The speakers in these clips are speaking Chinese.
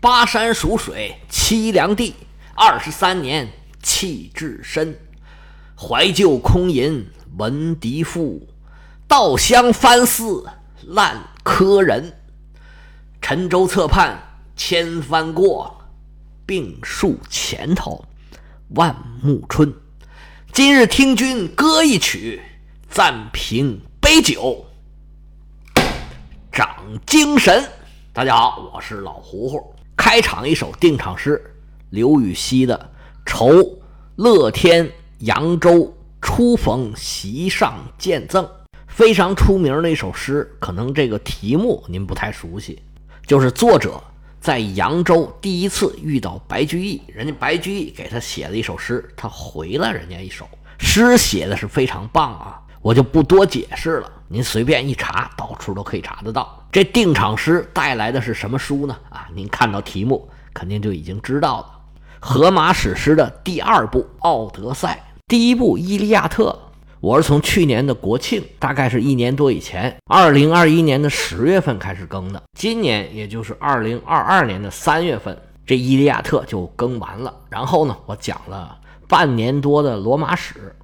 巴山蜀水凄凉地，二十三年弃置身。怀旧空吟闻笛赋，稻香翻似烂柯人。沉舟侧畔千帆过，病树前头万木春。今日听君歌一曲，暂凭杯酒长精神。大家好，我是老胡胡。开场一首定场诗，刘禹锡的《酬乐天扬州初逢席上见赠》，非常出名的一首诗。可能这个题目您不太熟悉，就是作者在扬州第一次遇到白居易，人家白居易给他写了一首诗，他回了人家一首诗，写的是非常棒啊。我就不多解释了，您随便一查，到处都可以查得到。这定场诗带来的是什么书呢？啊，您看到题目肯定就已经知道了，《荷马史诗》的第二部《奥德赛》，第一部《伊利亚特》。我是从去年的国庆，大概是一年多以前，二零二一年的十月份开始更的，今年也就是二零二二年的三月份，这《伊利亚特》就更完了。然后呢，我讲了半年多的罗马史。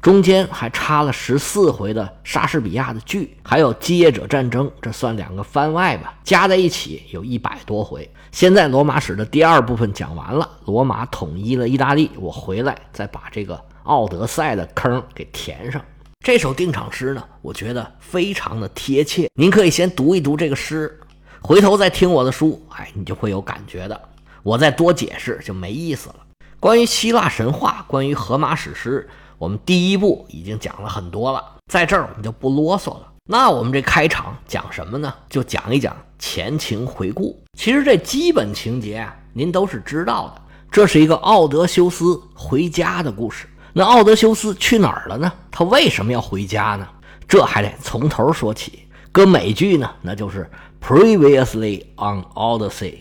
中间还插了十四回的莎士比亚的剧，还有继业者战争，这算两个番外吧，加在一起有一百多回。现在罗马史的第二部分讲完了，罗马统一了意大利，我回来再把这个奥德赛的坑给填上。这首定场诗呢，我觉得非常的贴切。您可以先读一读这个诗，回头再听我的书，哎，你就会有感觉的。我再多解释就没意思了。关于希腊神话，关于荷马史诗。我们第一步已经讲了很多了，在这儿我们就不啰嗦了。那我们这开场讲什么呢？就讲一讲前情回顾。其实这基本情节啊，您都是知道的。这是一个奥德修斯回家的故事。那奥德修斯去哪儿了呢？他为什么要回家呢？这还得从头说起。搁美剧呢，那就是 Previously on Odyssey。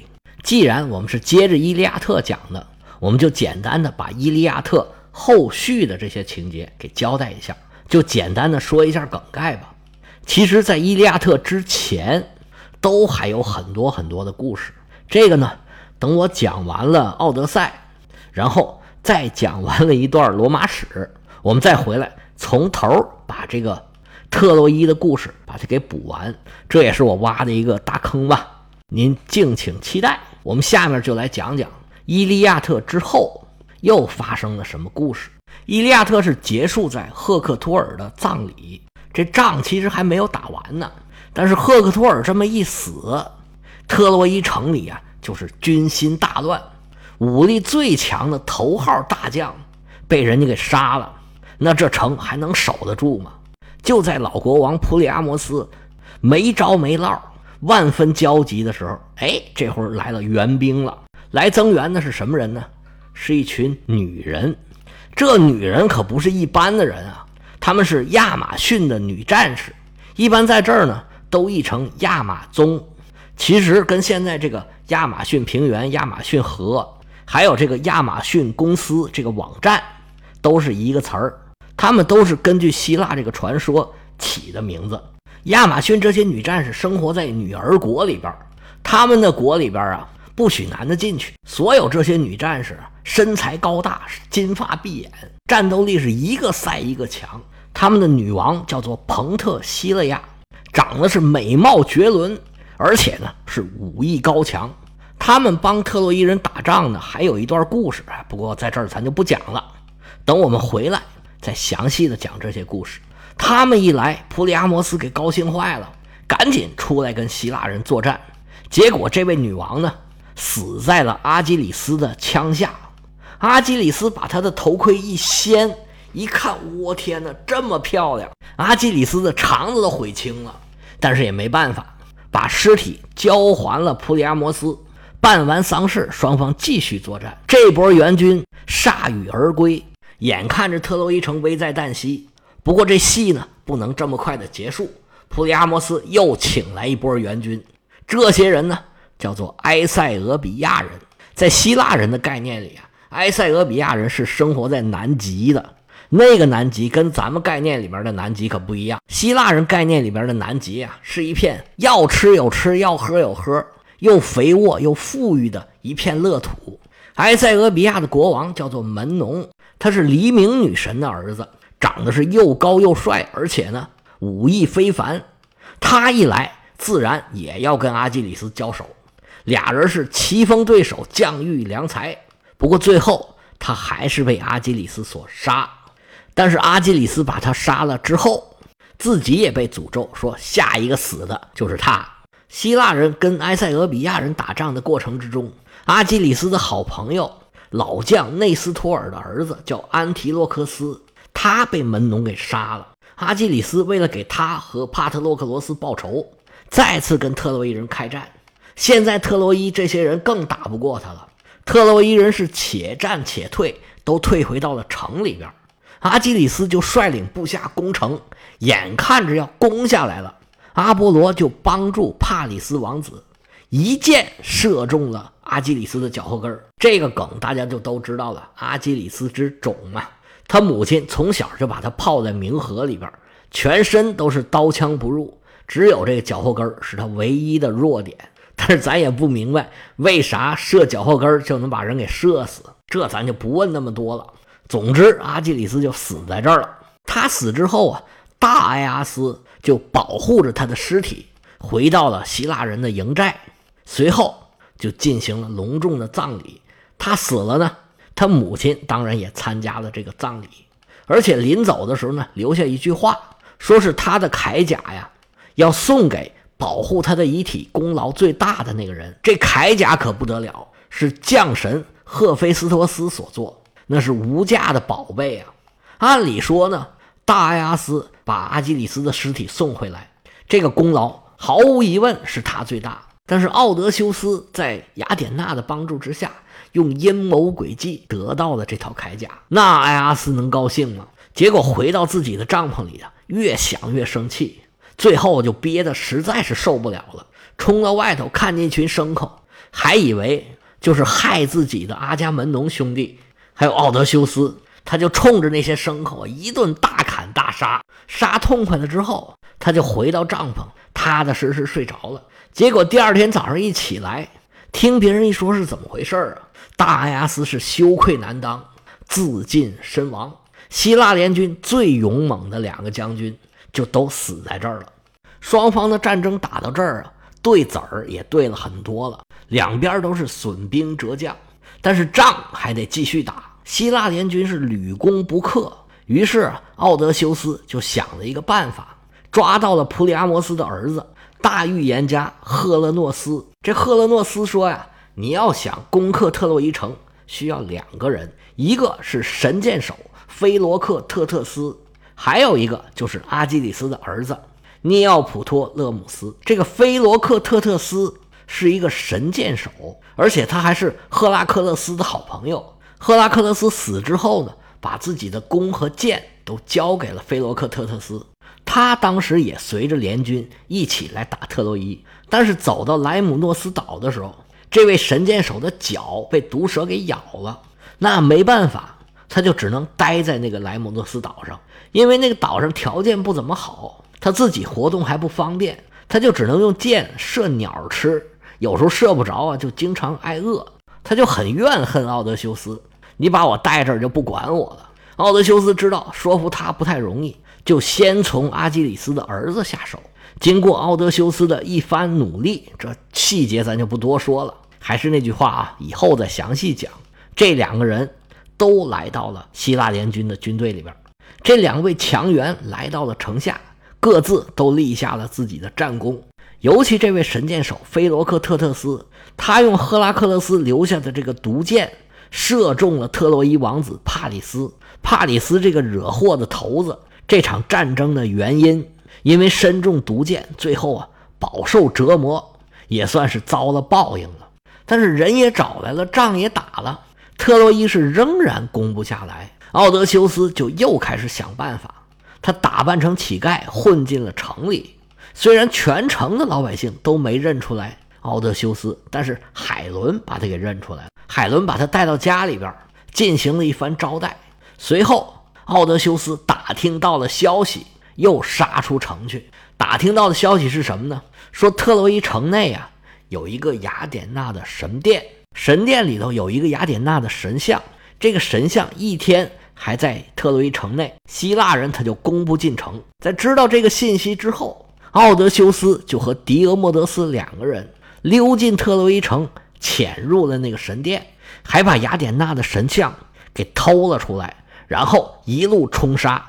既然我们是接着《伊利亚特》讲的，我们就简单的把《伊利亚特》。后续的这些情节给交代一下，就简单的说一下梗概吧。其实，在《伊利亚特》之前，都还有很多很多的故事。这个呢，等我讲完了《奥德赛》，然后再讲完了一段罗马史，我们再回来从头把这个特洛伊的故事把它给补完。这也是我挖的一个大坑吧，您敬请期待。我们下面就来讲讲《伊利亚特》之后。又发生了什么故事？伊利亚特是结束在赫克托尔的葬礼，这仗其实还没有打完呢。但是赫克托尔这么一死，特洛伊城里啊就是军心大乱，武力最强的头号大将被人家给杀了，那这城还能守得住吗？就在老国王普里阿摩斯没着没落、万分焦急的时候，哎，这会儿来了援兵了。来增援的是什么人呢？是一群女人，这女人可不是一般的人啊，她们是亚马逊的女战士，一般在这儿呢都译成亚马宗，其实跟现在这个亚马逊平原、亚马逊河，还有这个亚马逊公司这个网站，都是一个词儿，她们都是根据希腊这个传说起的名字。亚马逊这些女战士生活在女儿国里边，她们的国里边啊。不许男的进去。所有这些女战士身材高大，金发碧眼，战斗力是一个赛一个强。他们的女王叫做彭特西勒亚，长得是美貌绝伦，而且呢是武艺高强。他们帮特洛伊人打仗呢，还有一段故事。不过在这儿咱就不讲了，等我们回来再详细的讲这些故事。他们一来，普里阿摩斯给高兴坏了，赶紧出来跟希腊人作战。结果这位女王呢？死在了阿基里斯的枪下。阿基里斯把他的头盔一掀，一看，我天哪，这么漂亮！阿基里斯的肠子都悔青了，但是也没办法，把尸体交还了普里阿摩斯。办完丧事，双方继续作战。这波援军铩羽而归，眼看着特洛伊城危在旦夕。不过这戏呢，不能这么快的结束。普里阿摩斯又请来一波援军，这些人呢？叫做埃塞俄比亚人，在希腊人的概念里啊，埃塞俄比亚人是生活在南极的。那个南极跟咱们概念里边的南极可不一样。希腊人概念里边的南极啊，是一片要吃有吃，要喝有喝，又肥沃又富裕的一片乐土。埃塞俄比亚的国王叫做门农，他是黎明女神的儿子，长得是又高又帅，而且呢武艺非凡。他一来，自然也要跟阿基里斯交手，俩人是棋逢对手，将遇良才。不过最后他还是被阿基里斯所杀。但是阿基里斯把他杀了之后，自己也被诅咒说下一个死的就是他。希腊人跟埃塞俄比亚人打仗的过程之中，阿基里斯的好朋友老将内斯托尔的儿子叫安提洛克斯，他被门农给杀了。阿基里斯为了给他和帕特洛克罗斯报仇，再次跟特洛伊人开战。现在特洛伊这些人更打不过他了，特洛伊人是且战且退，都退回到了城里边。阿基里斯就率领部下攻城，眼看着要攻下来了，阿波罗就帮助帕里斯王子一箭射中了阿基里斯的脚后跟这个梗大家就都知道了，阿基里斯之踵啊。他母亲从小就把他泡在冥河里边，全身都是刀枪不入，只有这个脚后跟是他唯一的弱点。但是咱也不明白为啥射脚后跟就能把人给射死，这咱就不问那么多了。总之，阿基里斯就死在这儿了。他死之后啊，大埃阿斯就保护着他的尸体回到了希腊人的营寨，随后就进行了隆重的葬礼。他死了呢。他母亲当然也参加了这个葬礼，而且临走的时候呢，留下一句话，说是他的铠甲呀，要送给保护他的遗体功劳最大的那个人。这铠甲可不得了，是将神赫菲斯托斯所做，那是无价的宝贝啊。按理说呢，大埃阿斯把阿基里斯的尸体送回来，这个功劳毫无疑问是他最大。但是奥德修斯在雅典娜的帮助之下。用阴谋诡计得到了这套铠甲，那埃阿斯能高兴吗？结果回到自己的帐篷里啊，越想越生气，最后就憋得实在是受不了了，冲到外头看见一群牲口，还以为就是害自己的阿伽门农兄弟，还有奥德修斯，他就冲着那些牲口一顿大砍大杀，杀痛快了之后，他就回到帐篷，踏踏实实睡着了。结果第二天早上一起来，听别人一说是怎么回事啊？大阿阿斯是羞愧难当，自尽身亡。希腊联军最勇猛的两个将军就都死在这儿了。双方的战争打到这儿啊，对子儿也对了很多了，两边都是损兵折将，但是仗还得继续打。希腊联军是屡攻不克，于是奥德修斯就想了一个办法，抓到了普里阿摩斯的儿子大预言家赫勒诺斯。这赫勒诺斯说呀。你要想攻克特洛伊城，需要两个人，一个是神箭手菲罗克特特斯，还有一个就是阿基里斯的儿子涅奥普托勒姆斯。这个菲罗克特特斯是一个神箭手，而且他还是赫拉克勒斯的好朋友。赫拉克勒斯死之后呢，把自己的弓和箭都交给了菲罗克特特斯。他当时也随着联军一起来打特洛伊，但是走到莱姆诺斯岛的时候。这位神箭手的脚被毒蛇给咬了，那没办法，他就只能待在那个莱姆诺斯岛上，因为那个岛上条件不怎么好，他自己活动还不方便，他就只能用箭射鸟吃，有时候射不着啊，就经常挨饿，他就很怨恨奥德修斯，你把我带这儿就不管我了。奥德修斯知道说服他不太容易，就先从阿基里斯的儿子下手。经过奥德修斯的一番努力，这细节咱就不多说了。还是那句话啊，以后再详细讲。这两个人都来到了希腊联军的军队里边。这两位强援来到了城下，各自都立下了自己的战功。尤其这位神箭手菲罗克特特斯，他用赫拉克勒斯留下的这个毒箭，射中了特洛伊王子帕里斯。帕里斯这个惹祸的头子，这场战争的原因。因为身中毒箭，最后啊饱受折磨，也算是遭了报应了。但是人也找来了，仗也打了，特洛伊是仍然攻不下来。奥德修斯就又开始想办法，他打扮成乞丐混进了城里。虽然全城的老百姓都没认出来奥德修斯，但是海伦把他给认出来了。海伦把他带到家里边，进行了一番招待。随后，奥德修斯打听到了消息。又杀出城去，打听到的消息是什么呢？说特洛伊城内啊，有一个雅典娜的神殿，神殿里头有一个雅典娜的神像。这个神像一天还在特洛伊城内，希腊人他就攻不进城。在知道这个信息之后，奥德修斯就和狄俄莫德斯两个人溜进特洛伊城，潜入了那个神殿，还把雅典娜的神像给偷了出来，然后一路冲杀，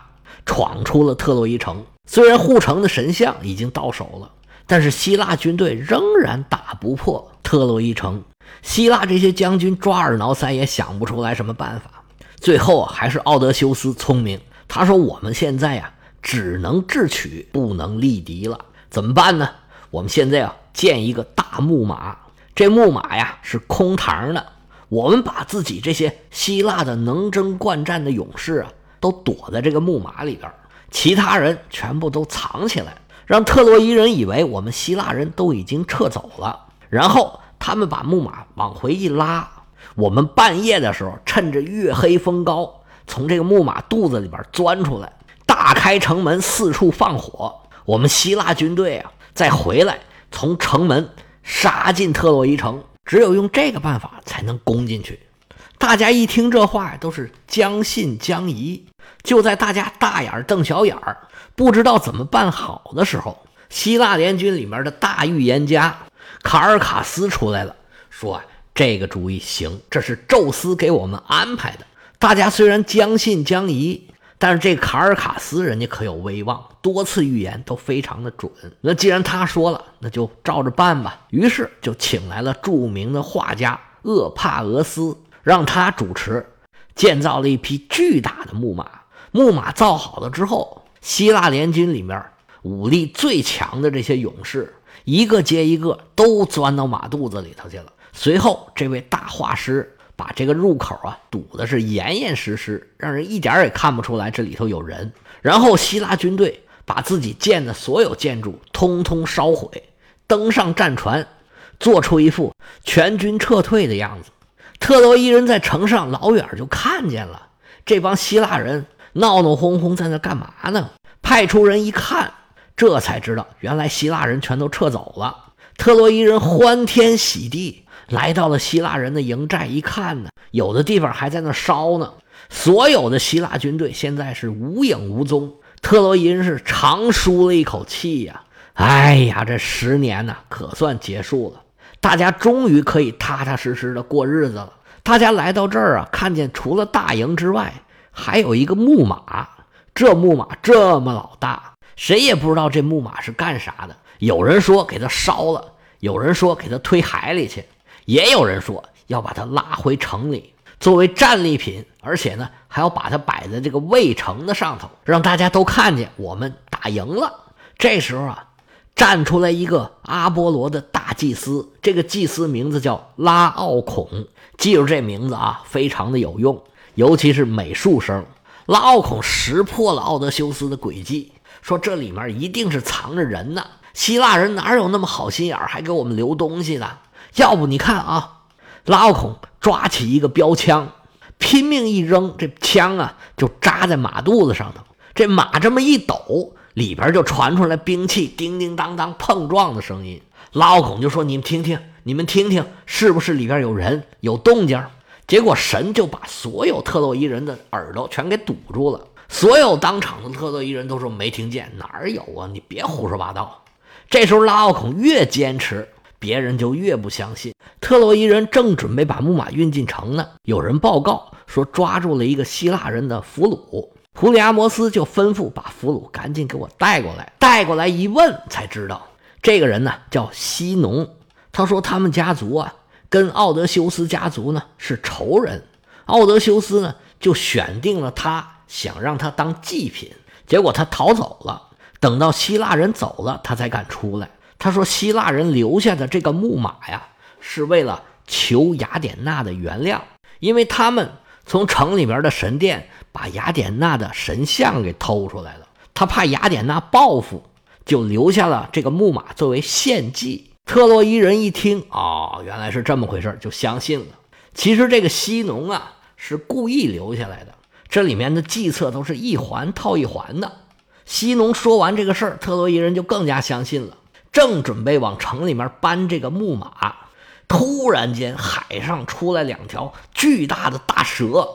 闯出了特洛伊城。虽然护城的神像已经到手了，但是希腊军队仍然打不破特洛伊城。希腊这些将军抓耳挠腮也想不出来什么办法，最后还是奥德修斯聪明。他说：“我们现在呀，只能智取，不能力敌了。怎么办呢？我们现在啊，建一个大木马。这木马呀是空膛的。我们把自己这些希腊的能征惯战的勇士啊，都躲在这个木马里边，其他人全部都藏起来，让特洛伊人以为我们希腊人都已经撤走了，然后。”他们把木马往回一拉，我们半夜的时候，趁着月黑风高，从这个木马肚子里边钻出来，大开城门，四处放火。我们希腊军队啊，再回来从城门杀进特洛伊城。只有用这个办法才能攻进去。大家一听这话，都是将信将疑。就在大家大眼瞪小眼儿，不知道怎么办好的时候，希腊联军里面的大预言家。卡尔卡斯出来了，说：“这个主意行，这是宙斯给我们安排的。”大家虽然将信将疑，但是这卡尔卡斯人家可有威望，多次预言都非常的准。那既然他说了，那就照着办吧。于是就请来了著名的画家厄帕俄斯，让他主持，建造了一匹巨大的木马。木马造好了之后，希腊联军里面武力最强的这些勇士。一个接一个都钻到马肚子里头去了。随后，这位大画师把这个入口啊堵的是严严实实，让人一点也看不出来这里头有人。然后，希腊军队把自己建的所有建筑通通烧毁，登上战船，做出一副全军撤退的样子。特洛伊人在城上老远就看见了这帮希腊人闹闹哄哄在那干嘛呢？派出人一看。这才知道，原来希腊人全都撤走了。特洛伊人欢天喜地来到了希腊人的营寨，一看呢，有的地方还在那烧呢。所有的希腊军队现在是无影无踪。特洛伊人是长舒了一口气呀！哎呀，这十年呢，可算结束了，大家终于可以踏踏实实的过日子了。大家来到这儿啊，看见除了大营之外，还有一个木马。这木马这么老大。谁也不知道这木马是干啥的。有人说给它烧了，有人说给它推海里去，也有人说要把它拉回城里作为战利品，而且呢还要把它摆在这个卫城的上头，让大家都看见我们打赢了。这时候啊，站出来一个阿波罗的大祭司，这个祭司名字叫拉奥孔，记住这名字啊，非常的有用，尤其是美术生。拉奥孔识破了奥德修斯的诡计。说这里面一定是藏着人呢，希腊人哪有那么好心眼儿，还给我们留东西呢？要不你看啊，拉奥孔抓起一个标枪，拼命一扔，这枪啊就扎在马肚子上头。这马这么一抖，里边就传出来兵器叮叮当当碰撞的声音。拉奥孔就说：“你们听听，你们听听，是不是里边有人有动静？”结果神就把所有特洛伊人的耳朵全给堵住了。所有当场的特洛伊人都说没听见，哪儿有啊？你别胡说八道。这时候拉奥孔越坚持，别人就越不相信。特洛伊人正准备把木马运进城呢，有人报告说抓住了一个希腊人的俘虏。普里阿摩斯就吩咐把俘虏赶紧给我带过来。带过来一问才知道，这个人呢叫西农。他说他们家族啊跟奥德修斯家族呢是仇人，奥德修斯呢就选定了他。想让他当祭品，结果他逃走了。等到希腊人走了，他才敢出来。他说：“希腊人留下的这个木马呀，是为了求雅典娜的原谅，因为他们从城里边的神殿把雅典娜的神像给偷出来了。他怕雅典娜报复，就留下了这个木马作为献祭。”特洛伊人一听，哦，原来是这么回事，就相信了。其实这个西农啊，是故意留下来的。这里面的计策都是一环套一环的。西农说完这个事儿，特洛伊人就更加相信了。正准备往城里面搬这个木马，突然间海上出来两条巨大的大蛇，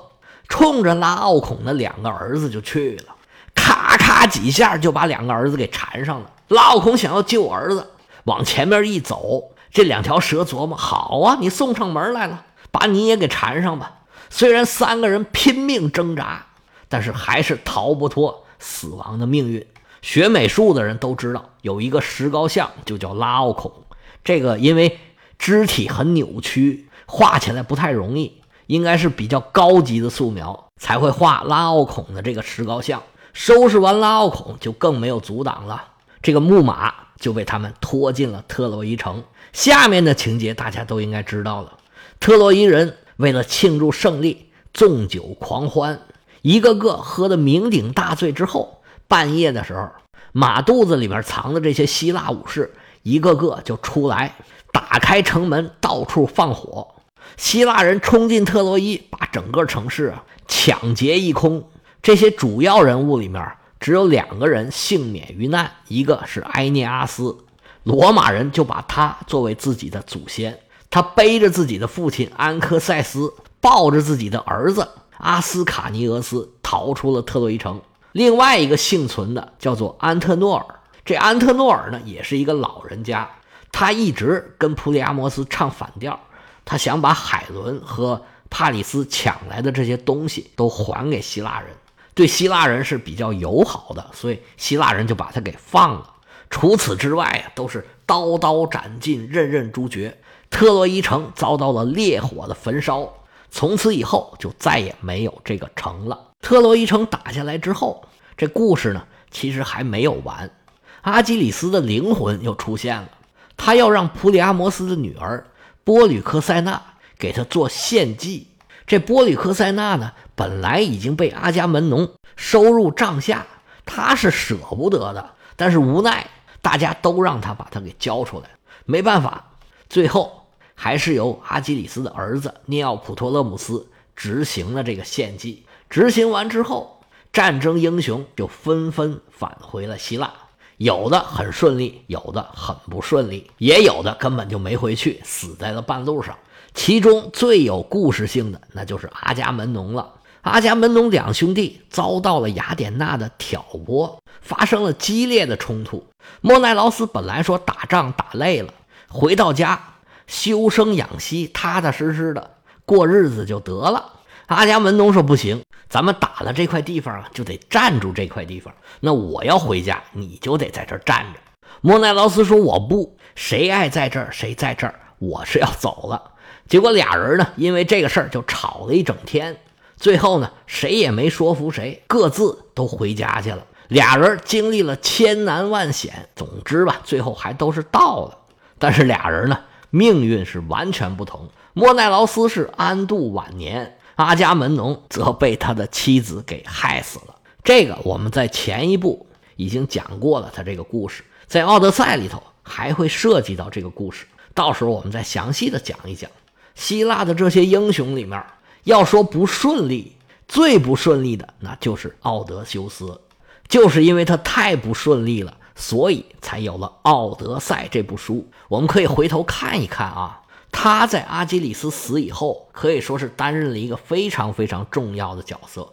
冲着拉奥孔的两个儿子就去了，咔咔几下就把两个儿子给缠上了。拉奥孔想要救儿子，往前面一走，这两条蛇琢磨：好啊，你送上门来了，把你也给缠上吧。虽然三个人拼命挣扎，但是还是逃不脱死亡的命运。学美术的人都知道，有一个石膏像就叫拉奥孔。这个因为肢体很扭曲，画起来不太容易，应该是比较高级的素描才会画拉奥孔的这个石膏像。收拾完拉奥孔，就更没有阻挡了。这个木马就被他们拖进了特洛伊城。下面的情节大家都应该知道了，特洛伊人。为了庆祝胜利，纵酒狂欢，一个个喝得酩酊大醉之后，半夜的时候，马肚子里面藏的这些希腊武士，一个个就出来，打开城门，到处放火。希腊人冲进特洛伊，把整个城市啊抢劫一空。这些主要人物里面，只有两个人幸免于难，一个是埃涅阿斯，罗马人就把他作为自己的祖先。他背着自己的父亲安科塞斯，抱着自己的儿子阿斯卡尼俄斯逃出了特洛伊城。另外一个幸存的叫做安特诺尔。这安特诺尔呢，也是一个老人家，他一直跟普里阿摩斯唱反调，他想把海伦和帕里斯抢来的这些东西都还给希腊人，对希腊人是比较友好的，所以希腊人就把他给放了。除此之外啊，都是刀刀斩尽，刃刃诛绝。特洛伊城遭到了烈火的焚烧，从此以后就再也没有这个城了。特洛伊城打下来之后，这故事呢其实还没有完。阿基里斯的灵魂又出现了，他要让普里阿摩斯的女儿波吕克塞纳给他做献祭。这波吕克塞纳呢，本来已经被阿伽门农收入帐下，他是舍不得的，但是无奈大家都让他把他给交出来，没办法，最后。还是由阿基里斯的儿子涅奥普托勒姆斯执行了这个献祭。执行完之后，战争英雄就纷纷返回了希腊，有的很顺利，有的很不顺利，也有的根本就没回去，死在了半路上。其中最有故事性的，那就是阿伽门农了。阿伽门农两兄弟遭到了雅典娜的挑拨，发生了激烈的冲突。莫奈劳斯本来说打仗打累了，回到家。修生养息，踏踏实实的过日子就得了。阿伽门农说：“不行，咱们打了这块地方啊，就得占住这块地方。那我要回家，你就得在这儿站着。”莫奈劳斯说：“我不，谁爱在这儿谁在这儿，我是要走了。”结果俩人呢，因为这个事儿就吵了一整天。最后呢，谁也没说服谁，各自都回家去了。俩人经历了千难万险，总之吧，最后还都是到了。但是俩人呢？命运是完全不同。莫奈劳斯是安度晚年，阿伽门农则被他的妻子给害死了。这个我们在前一部已经讲过了，他这个故事在《奥德赛》里头还会涉及到这个故事，到时候我们再详细的讲一讲。希腊的这些英雄里面，要说不顺利，最不顺利的那就是奥德修斯，就是因为他太不顺利了。所以才有了《奥德赛》这部书。我们可以回头看一看啊，他在阿基里斯死以后，可以说是担任了一个非常非常重要的角色，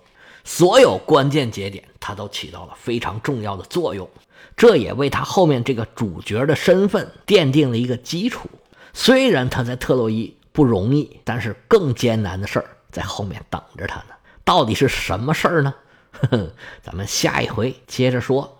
所有关键节点他都起到了非常重要的作用。这也为他后面这个主角的身份奠定了一个基础。虽然他在特洛伊不容易，但是更艰难的事儿在后面等着他呢。到底是什么事儿呢？呵呵，咱们下一回接着说。